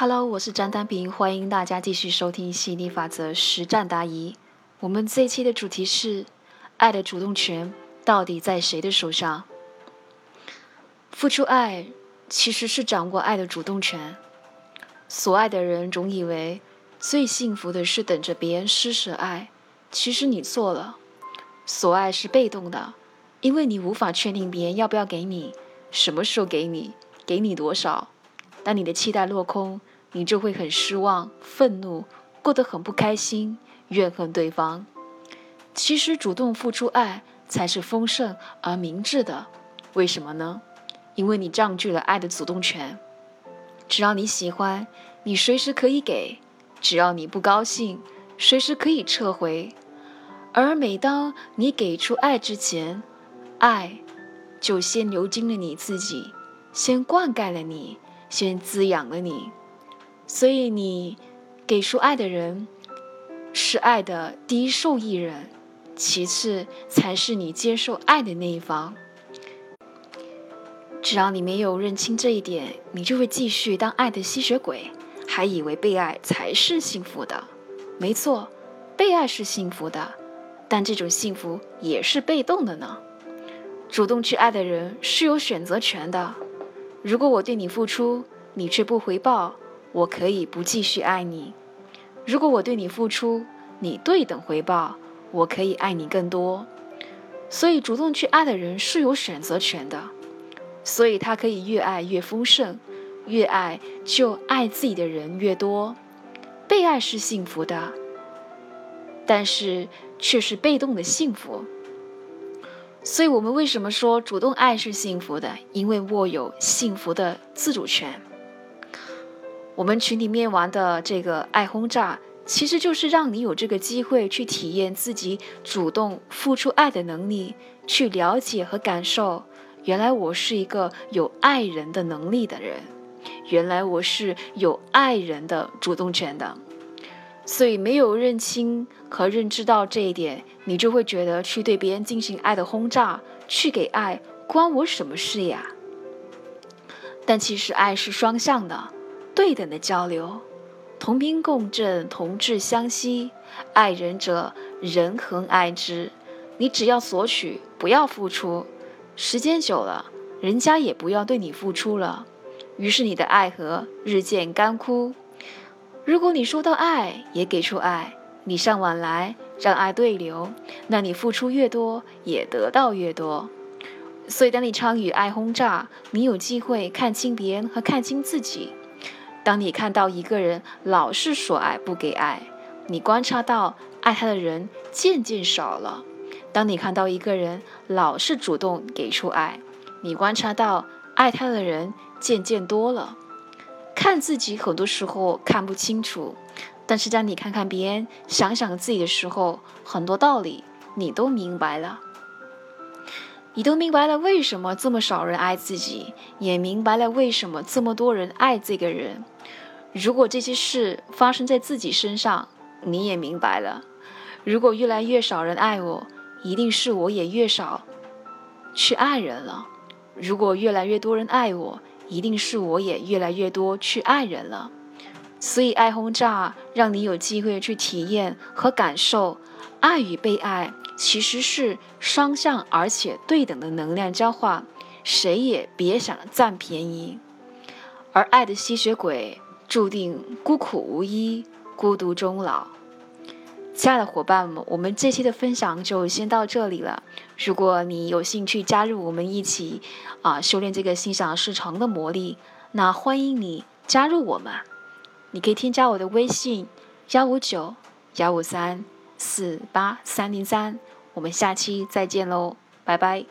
Hello，我是张丹平，欢迎大家继续收听吸引力法则实战答疑。我们这一期的主题是：爱的主动权到底在谁的手上？付出爱其实是掌握爱的主动权。所爱的人总以为最幸福的是等着别人施舍爱，其实你错了。所爱是被动的，因为你无法确定别人要不要给你，什么时候给你，给你多少。当你的期待落空，你就会很失望、愤怒，过得很不开心，怨恨对方。其实主动付出爱才是丰盛而明智的。为什么呢？因为你占据了爱的主动权。只要你喜欢，你随时可以给；只要你不高兴，随时可以撤回。而每当你给出爱之前，爱就先流经了你自己，先灌溉了你。先滋养了你，所以你给出爱的人是爱的第一受益人，其次才是你接受爱的那一方。只要你没有认清这一点，你就会继续当爱的吸血鬼，还以为被爱才是幸福的。没错，被爱是幸福的，但这种幸福也是被动的呢。主动去爱的人是有选择权的。如果我对你付出，你却不回报，我可以不继续爱你；如果我对你付出，你对等回报，我可以爱你更多。所以，主动去爱的人是有选择权的，所以他可以越爱越丰盛，越爱就爱自己的人越多。被爱是幸福的，但是却是被动的幸福。所以我们为什么说主动爱是幸福的？因为握有幸福的自主权。我们群里面玩的这个爱轰炸，其实就是让你有这个机会去体验自己主动付出爱的能力，去了解和感受，原来我是一个有爱人的能力的人，原来我是有爱人的主动权的。所以没有认清和认知到这一点，你就会觉得去对别人进行爱的轰炸，去给爱关我什么事呀？但其实爱是双向的，对等的交流，同频共振，同志相吸。爱人者，人恒爱之。你只要索取，不要付出，时间久了，人家也不要对你付出了，于是你的爱河日渐干枯。如果你收到爱，也给出爱，礼尚往来，让爱对流，那你付出越多，也得到越多。所以，当你参与爱轰炸，你有机会看清别人和看清自己。当你看到一个人老是说爱不给爱，你观察到爱他的人渐渐少了；当你看到一个人老是主动给出爱，你观察到爱他的人渐渐多了。看自己很多时候看不清楚，但是当你看看别人、想想自己的时候，很多道理你都明白了。你都明白了为什么这么少人爱自己，也明白了为什么这么多人爱这个人。如果这些事发生在自己身上，你也明白了。如果越来越少人爱我，一定是我也越少去爱人了。如果越来越多人爱我，一定是我也越来越多去爱人了，所以爱轰炸让你有机会去体验和感受，爱与被爱其实是双向而且对等的能量交换，谁也别想占便宜。而爱的吸血鬼注定孤苦无依，孤独终老。亲爱的伙伴们，我们这期的分享就先到这里了。如果你有兴趣加入我们一起啊修炼这个心想事成的魔力，那欢迎你加入我们。你可以添加我的微信：幺五九幺五三四八三零三。我们下期再见喽，拜拜。